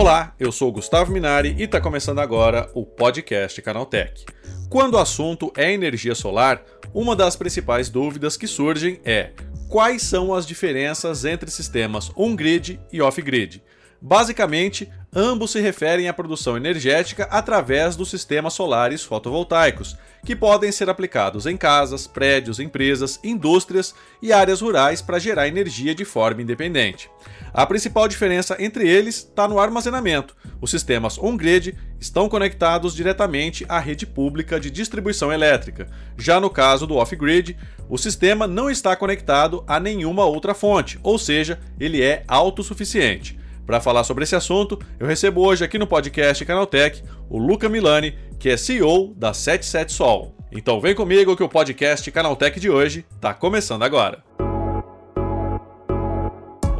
Olá, eu sou Gustavo Minari e está começando agora o podcast Canaltech. Quando o assunto é energia solar, uma das principais dúvidas que surgem é quais são as diferenças entre sistemas on-grid e off-grid. Basicamente, ambos se referem à produção energética através dos sistemas solares fotovoltaicos, que podem ser aplicados em casas, prédios, empresas, indústrias e áreas rurais para gerar energia de forma independente. A principal diferença entre eles está no armazenamento. Os sistemas on-grid estão conectados diretamente à rede pública de distribuição elétrica. Já no caso do off-grid, o sistema não está conectado a nenhuma outra fonte, ou seja, ele é autossuficiente. Para falar sobre esse assunto, eu recebo hoje aqui no podcast Canaltech o Luca Milani, que é CEO da 77 Sol. Então vem comigo que o podcast Canaltech de hoje está começando agora.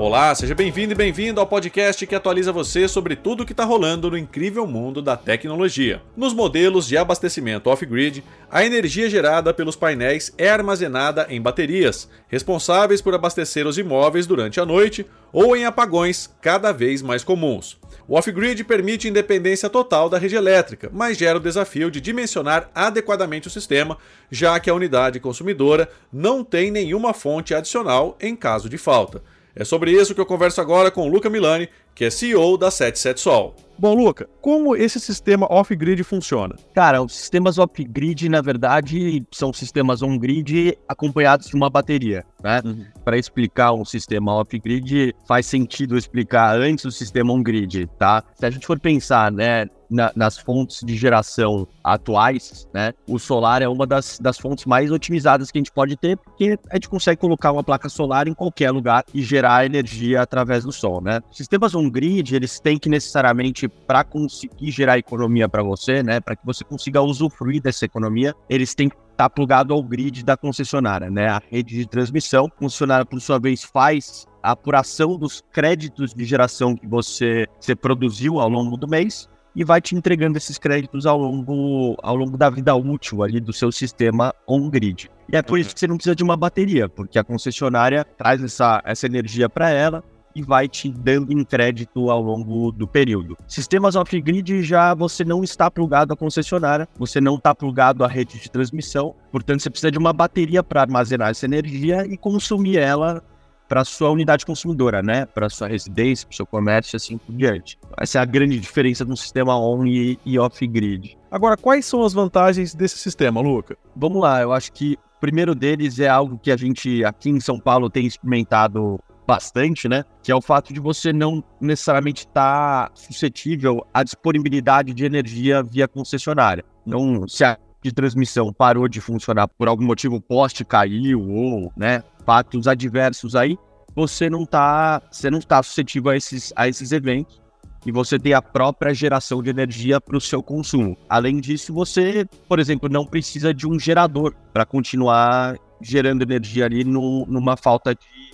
Olá, seja bem-vindo e bem-vindo ao podcast que atualiza você sobre tudo o que está rolando no incrível mundo da tecnologia. Nos modelos de abastecimento off-grid, a energia gerada pelos painéis é armazenada em baterias, responsáveis por abastecer os imóveis durante a noite ou em apagões cada vez mais comuns. O off-grid permite independência total da rede elétrica, mas gera o desafio de dimensionar adequadamente o sistema, já que a unidade consumidora não tem nenhuma fonte adicional em caso de falta. É sobre isso que eu converso agora com o Luca Milani, que é CEO da 77 Sol. Bom, Luca, como esse sistema off-grid funciona? Cara, os sistemas off-grid, na verdade, são sistemas on-grid acompanhados de uma bateria, né? Uhum. Para explicar um sistema off-grid, faz sentido explicar antes o sistema on-grid, tá? Se a gente for pensar, né, na, nas fontes de geração atuais, né, o solar é uma das, das fontes mais otimizadas que a gente pode ter, porque a gente consegue colocar uma placa solar em qualquer lugar e gerar energia através do sol, né? Sistemas on-grid, eles têm que necessariamente para conseguir gerar economia para você, né, para que você consiga usufruir dessa economia, eles têm que estar tá plugado ao grid da concessionária, né, a rede de transmissão. A concessionária, por sua vez, faz a apuração dos créditos de geração que você, você produziu ao longo do mês e vai te entregando esses créditos ao longo, ao longo da vida útil ali do seu sistema on-grid. E é por isso que você não precisa de uma bateria, porque a concessionária traz essa, essa energia para ela, e vai te dando em crédito ao longo do período. Sistemas off-grid já você não está plugado à concessionária, você não está plugado à rede de transmissão, portanto você precisa de uma bateria para armazenar essa energia e consumir ela para sua unidade consumidora, né? Para sua residência, para seu comércio, assim por diante. Essa é a grande diferença de um sistema on e, e off-grid. Agora, quais são as vantagens desse sistema, Luca? Vamos lá, eu acho que o primeiro deles é algo que a gente aqui em São Paulo tem experimentado bastante, né? Que é o fato de você não necessariamente estar tá suscetível à disponibilidade de energia via concessionária. Então, se a de transmissão parou de funcionar por algum motivo, o poste caiu ou, né, fatos adversos aí, você não está, você não está suscetível a esses, a esses eventos e você tem a própria geração de energia para o seu consumo. Além disso, você, por exemplo, não precisa de um gerador para continuar gerando energia ali no, numa falta de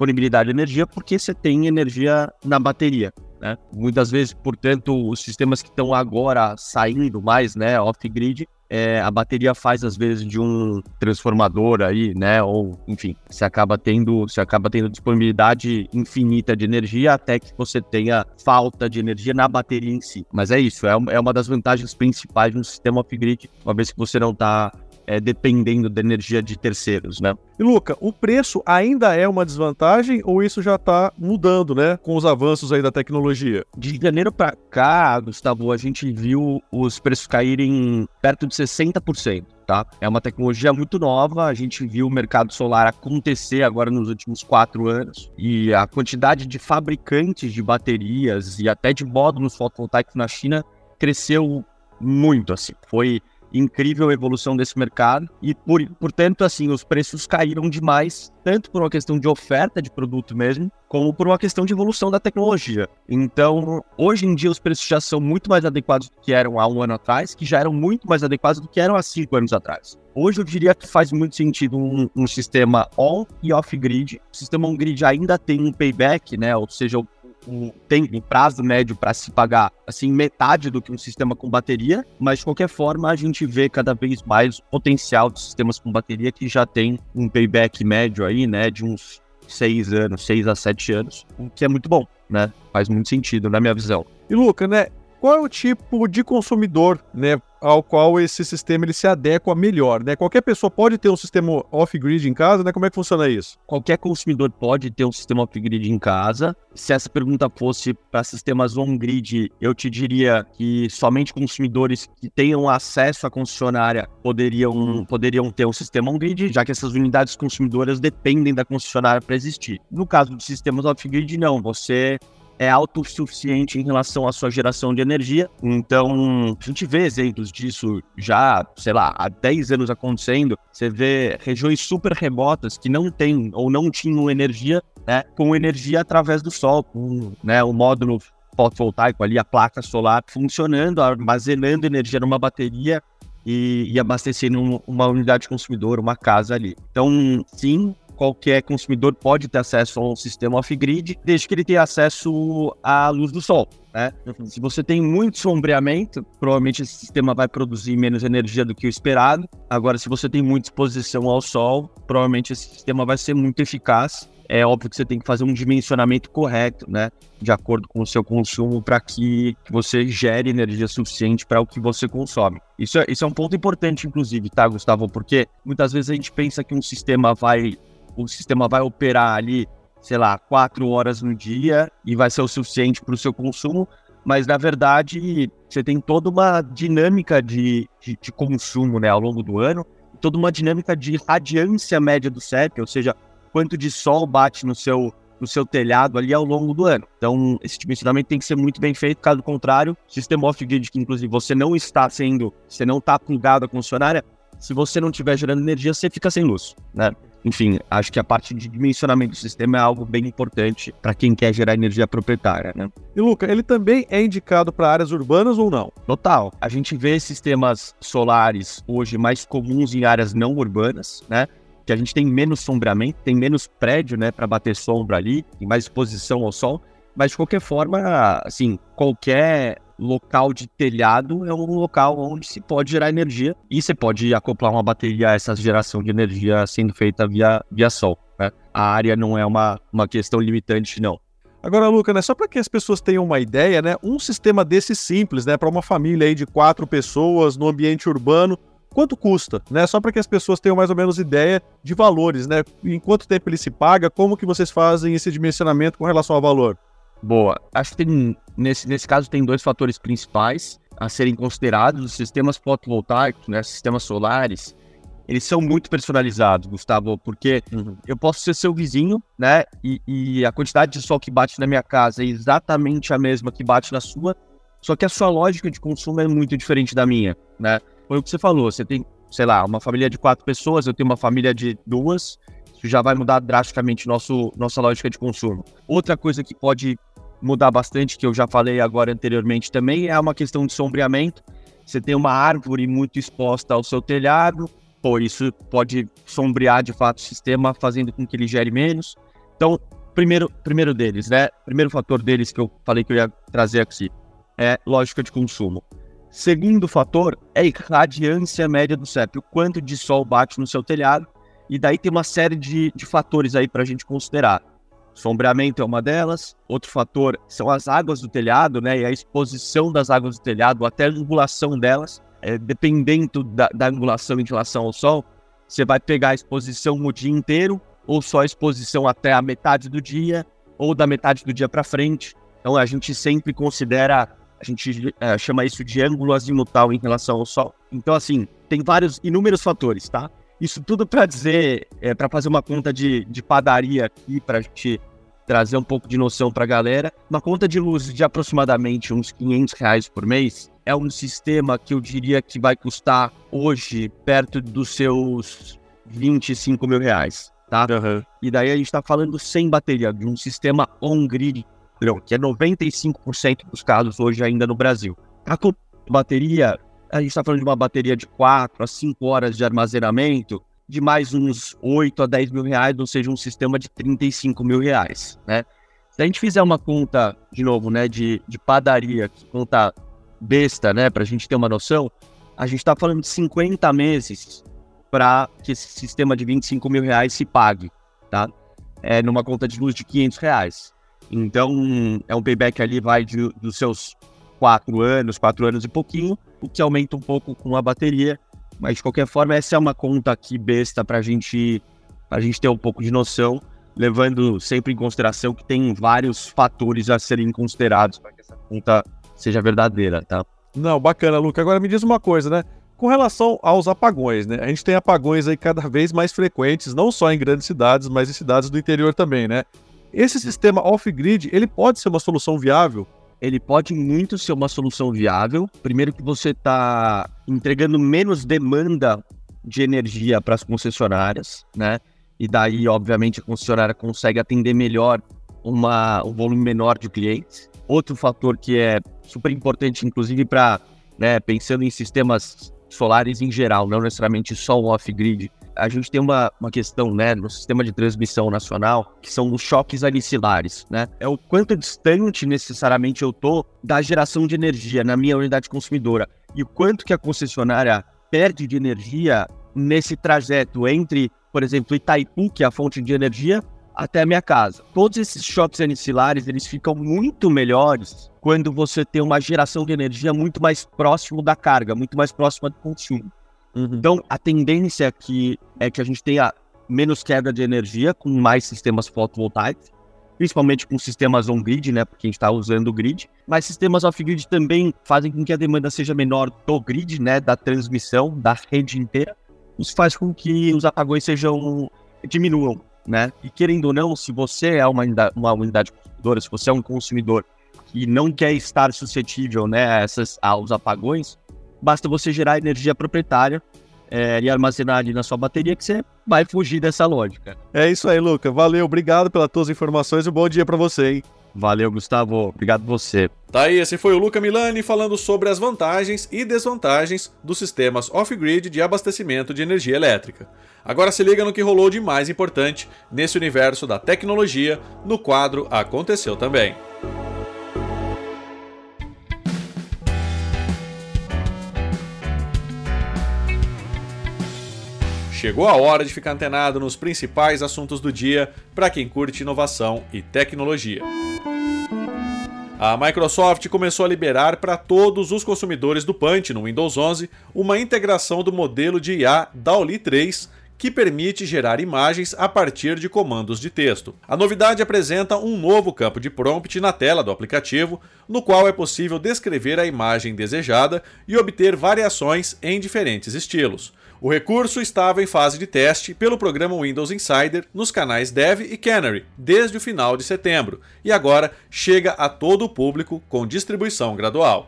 disponibilidade de energia porque você tem energia na bateria. Né? Muitas vezes, portanto, os sistemas que estão agora saindo mais, né, off-grid, é, a bateria faz às vezes de um transformador aí, né? Ou enfim, você acaba tendo, você acaba tendo disponibilidade infinita de energia até que você tenha falta de energia na bateria em si. Mas é isso, é, é uma das vantagens principais de um sistema off-grid, uma vez que você não está é, dependendo da energia de terceiros, né? E Luca, o preço ainda é uma desvantagem ou isso já está mudando, né, com os avanços aí da tecnologia? De janeiro para cá, Gustavo, a gente viu os preços caírem perto de 60%. Tá? É uma tecnologia muito nova, a gente viu o mercado solar acontecer agora nos últimos quatro anos e a quantidade de fabricantes de baterias e até de módulos fotovoltaicos na China cresceu muito, assim, foi incrível evolução desse mercado e, por, portanto, assim, os preços caíram demais, tanto por uma questão de oferta de produto mesmo, como por uma questão de evolução da tecnologia. Então, hoje em dia, os preços já são muito mais adequados do que eram há um ano atrás, que já eram muito mais adequados do que eram há cinco anos atrás. Hoje eu diria que faz muito sentido um, um sistema on e off grid. O sistema on grid ainda tem um payback, né? Ou seja, o um, tem um prazo médio para se pagar assim metade do que um sistema com bateria, mas de qualquer forma a gente vê cada vez mais o potencial de sistemas com bateria que já tem um payback médio aí, né, de uns seis anos, seis a sete anos, o que é muito bom, né? Faz muito sentido na minha visão. E Luca, né? Qual é o tipo de consumidor, né, ao qual esse sistema ele se adequa melhor, né? Qualquer pessoa pode ter um sistema off-grid em casa, né? Como é que funciona isso? Qualquer consumidor pode ter um sistema off-grid em casa. Se essa pergunta fosse para sistemas on-grid, eu te diria que somente consumidores que tenham acesso à concessionária poderiam, poderiam ter um sistema on-grid, já que essas unidades consumidoras dependem da concessionária para existir. No caso de sistemas off-grid, não. Você é autossuficiente em relação à sua geração de energia. Então, a gente vê exemplos disso já, sei lá, há 10 anos acontecendo. Você vê regiões super remotas que não têm ou não tinham energia, né, com energia através do sol, com né, o módulo fotovoltaico ali, a placa solar funcionando, armazenando energia numa bateria e, e abastecendo uma unidade consumidora, uma casa ali. Então, sim, qualquer consumidor pode ter acesso a um sistema off-grid, desde que ele tenha acesso à luz do sol. Né? Se você tem muito sombreamento, provavelmente esse sistema vai produzir menos energia do que o esperado. Agora, se você tem muita exposição ao sol, provavelmente esse sistema vai ser muito eficaz. É óbvio que você tem que fazer um dimensionamento correto, né? De acordo com o seu consumo, para que você gere energia suficiente para o que você consome. Isso é, isso é um ponto importante, inclusive, tá, Gustavo? Porque muitas vezes a gente pensa que um sistema vai o sistema vai operar ali, sei lá, quatro horas no dia e vai ser o suficiente para o seu consumo, mas na verdade você tem toda uma dinâmica de, de, de, consumo né, ao longo do ano, toda uma dinâmica de radiância média do CEP, ou seja, quanto de sol bate no seu, no seu telhado ali ao longo do ano. Então, esse dimensionamento tem que ser muito bem feito, caso contrário, sistema off-grid que inclusive você não está sendo, você não está plugado à concessionária, se você não estiver gerando energia, você fica sem luz, né? Enfim, acho que a parte de dimensionamento do sistema é algo bem importante para quem quer gerar energia proprietária, né? E Luca, ele também é indicado para áreas urbanas ou não? Total. A gente vê sistemas solares hoje mais comuns em áreas não urbanas, né? Que a gente tem menos sombreamento, tem menos prédio, né, para bater sombra ali, tem mais exposição ao sol. Mas de qualquer forma, assim, qualquer local de telhado é um local onde se pode gerar energia e você pode acoplar uma bateria a essa geração de energia sendo feita via, via sol. Né? A área não é uma, uma questão limitante, não. Agora, Luca, né, só para que as pessoas tenham uma ideia, né, um sistema desse simples, né, para uma família aí de quatro pessoas no ambiente urbano, quanto custa, né? Só para que as pessoas tenham mais ou menos ideia de valores, né? Em quanto tempo ele se paga, como que vocês fazem esse dimensionamento com relação ao valor? Boa. Acho que tem, nesse, nesse caso tem dois fatores principais a serem considerados. Os sistemas fotovoltaicos, né, sistemas solares, eles são muito personalizados, Gustavo, porque uhum. eu posso ser seu vizinho, né? E, e, a quantidade de sol que bate na minha casa é exatamente a mesma que bate na sua, só que a sua lógica de consumo é muito diferente da minha, né? Foi o que você falou, você tem, sei lá, uma família de quatro pessoas, eu tenho uma família de duas, isso já vai mudar drasticamente nosso, nossa lógica de consumo. Outra coisa que pode mudar bastante, que eu já falei agora anteriormente também, é uma questão de sombreamento. Você tem uma árvore muito exposta ao seu telhado, por isso pode sombrear de fato o sistema, fazendo com que ele gere menos. Então, primeiro, primeiro deles, né? Primeiro fator deles que eu falei que eu ia trazer aqui é lógica de consumo. Segundo fator é a radiância média do CEP, o quanto de sol bate no seu telhado. E daí tem uma série de, de fatores aí para a gente considerar. Sombreamento é uma delas. Outro fator são as águas do telhado, né? E a exposição das águas do telhado, até a angulação delas. É, dependendo da, da angulação em relação ao sol, você vai pegar a exposição o dia inteiro, ou só a exposição até a metade do dia, ou da metade do dia para frente. Então a gente sempre considera, a gente é, chama isso de ângulo azimutal em relação ao sol. Então, assim, tem vários, inúmeros fatores, tá? Isso tudo para dizer, é, para fazer uma conta de, de padaria aqui, para a gente trazer um pouco de noção para a galera. Uma conta de luz de aproximadamente uns 500 reais por mês é um sistema que eu diria que vai custar hoje perto dos seus 25 mil reais, tá? Uhum. E daí a gente está falando sem bateria, de um sistema on-grid, que é 95% dos casos hoje ainda no Brasil. A bateria a gente está falando de uma bateria de 4 a 5 horas de armazenamento, de mais uns 8 a 10 mil reais, ou seja, um sistema de 35 mil reais, né? Se a gente fizer uma conta, de novo, né, de, de padaria, conta besta, né, para a gente ter uma noção, a gente está falando de 50 meses para que esse sistema de 25 mil reais se pague, tá? É numa conta de luz de 500 reais. Então, é um payback ali, vai de, dos seus quatro anos, quatro anos e pouquinho, o que aumenta um pouco com a bateria. Mas de qualquer forma, essa é uma conta aqui besta para gente, a gente ter um pouco de noção, levando sempre em consideração que tem vários fatores a serem considerados para que essa conta seja verdadeira, tá? Não, bacana, Luca. Agora me diz uma coisa, né? Com relação aos apagões, né? A gente tem apagões aí cada vez mais frequentes, não só em grandes cidades, mas em cidades do interior também, né? Esse sistema off-grid, ele pode ser uma solução viável ele pode muito ser uma solução viável. Primeiro que você está entregando menos demanda de energia para as concessionárias, né? E daí, obviamente, a concessionária consegue atender melhor uma, um volume menor de clientes. Outro fator que é super importante, inclusive, para né, pensando em sistemas solares em geral, não necessariamente só o off-grid, a gente tem uma, uma questão, né, no sistema de transmissão nacional, que são os choques alicilares, né? É o quanto distante necessariamente eu tô da geração de energia na minha unidade consumidora e o quanto que a concessionária perde de energia nesse trajeto entre, por exemplo, Itaipu, que é a fonte de energia, até a minha casa. Todos esses choques alicilares, eles ficam muito melhores quando você tem uma geração de energia muito mais próximo da carga, muito mais próxima do consumo. Uhum. Então, a tendência aqui é que a gente tenha menos queda de energia com mais sistemas fotovoltaicos, principalmente com sistemas on-grid, né? Porque a gente está usando o grid. Mas sistemas off-grid também fazem com que a demanda seja menor do grid, né? Da transmissão, da rede inteira. Isso faz com que os apagões sejam diminuam, né? E querendo ou não, se você é uma, uma unidade consumidora, se você é um consumidor que não quer estar suscetível, né, a essas, aos apagões, basta você gerar energia proprietária é, e armazenar ali na sua bateria que você vai fugir dessa lógica. É isso aí, Luca. Valeu, obrigado pelas tuas informações e um bom dia para você, hein? Valeu, Gustavo. Obrigado você. Tá aí, esse foi o Luca Milani falando sobre as vantagens e desvantagens dos sistemas off-grid de abastecimento de energia elétrica. Agora se liga no que rolou de mais importante nesse universo da tecnologia no quadro Aconteceu Também. Chegou a hora de ficar antenado nos principais assuntos do dia para quem curte inovação e tecnologia. A Microsoft começou a liberar para todos os consumidores do Punch no Windows 11 uma integração do modelo de IA DALL-E 3 que permite gerar imagens a partir de comandos de texto. A novidade apresenta um novo campo de prompt na tela do aplicativo, no qual é possível descrever a imagem desejada e obter variações em diferentes estilos. O recurso estava em fase de teste pelo programa Windows Insider nos canais Dev e Canary desde o final de setembro e agora chega a todo o público com distribuição gradual.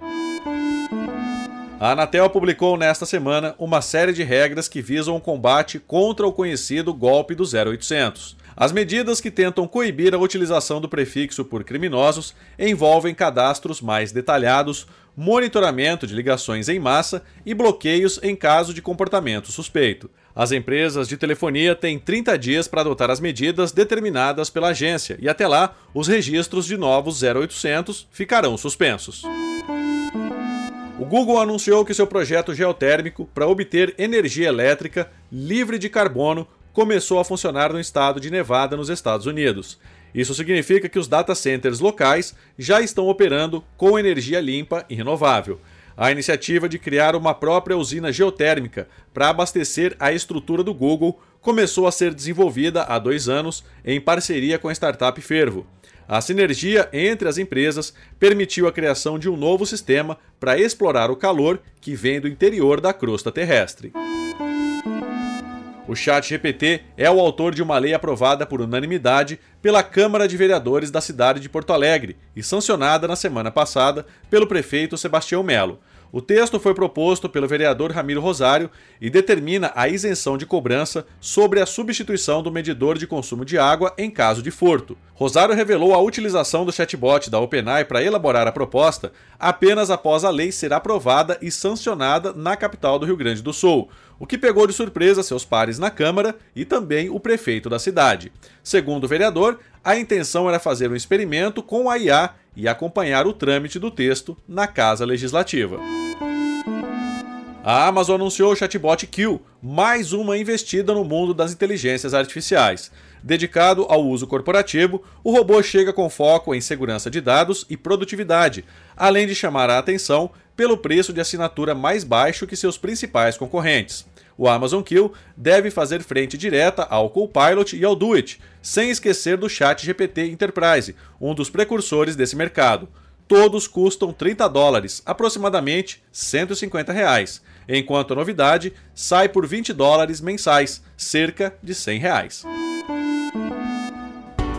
A Anatel publicou nesta semana uma série de regras que visam o combate contra o conhecido golpe do 0800. As medidas que tentam coibir a utilização do prefixo por criminosos envolvem cadastros mais detalhados, monitoramento de ligações em massa e bloqueios em caso de comportamento suspeito. As empresas de telefonia têm 30 dias para adotar as medidas determinadas pela agência e até lá os registros de novos 0800 ficarão suspensos. O Google anunciou que seu projeto geotérmico para obter energia elétrica livre de carbono começou a funcionar no estado de Nevada, nos Estados Unidos. Isso significa que os data centers locais já estão operando com energia limpa e renovável. A iniciativa de criar uma própria usina geotérmica para abastecer a estrutura do Google começou a ser desenvolvida há dois anos em parceria com a startup Fervo. A sinergia entre as empresas permitiu a criação de um novo sistema para explorar o calor que vem do interior da crosta terrestre. O Chat GPT é o autor de uma lei aprovada por unanimidade pela Câmara de Vereadores da cidade de Porto Alegre e sancionada na semana passada pelo prefeito Sebastião Melo. O texto foi proposto pelo vereador Ramiro Rosário e determina a isenção de cobrança sobre a substituição do medidor de consumo de água em caso de furto. Rosário revelou a utilização do chatbot da OpenAI para elaborar a proposta apenas após a lei ser aprovada e sancionada na capital do Rio Grande do Sul, o que pegou de surpresa seus pares na Câmara e também o prefeito da cidade. Segundo o vereador, a intenção era fazer um experimento com a IA e acompanhar o trâmite do texto na Casa Legislativa. A Amazon anunciou o chatbot Q, mais uma investida no mundo das inteligências artificiais. Dedicado ao uso corporativo, o robô chega com foco em segurança de dados e produtividade, além de chamar a atenção pelo preço de assinatura mais baixo que seus principais concorrentes. O Amazon Kill deve fazer frente direta ao Copilot e ao Duet, sem esquecer do Chat GPT Enterprise, um dos precursores desse mercado. Todos custam 30 dólares, aproximadamente 150 reais, enquanto a novidade sai por 20 dólares mensais, cerca de 100 reais.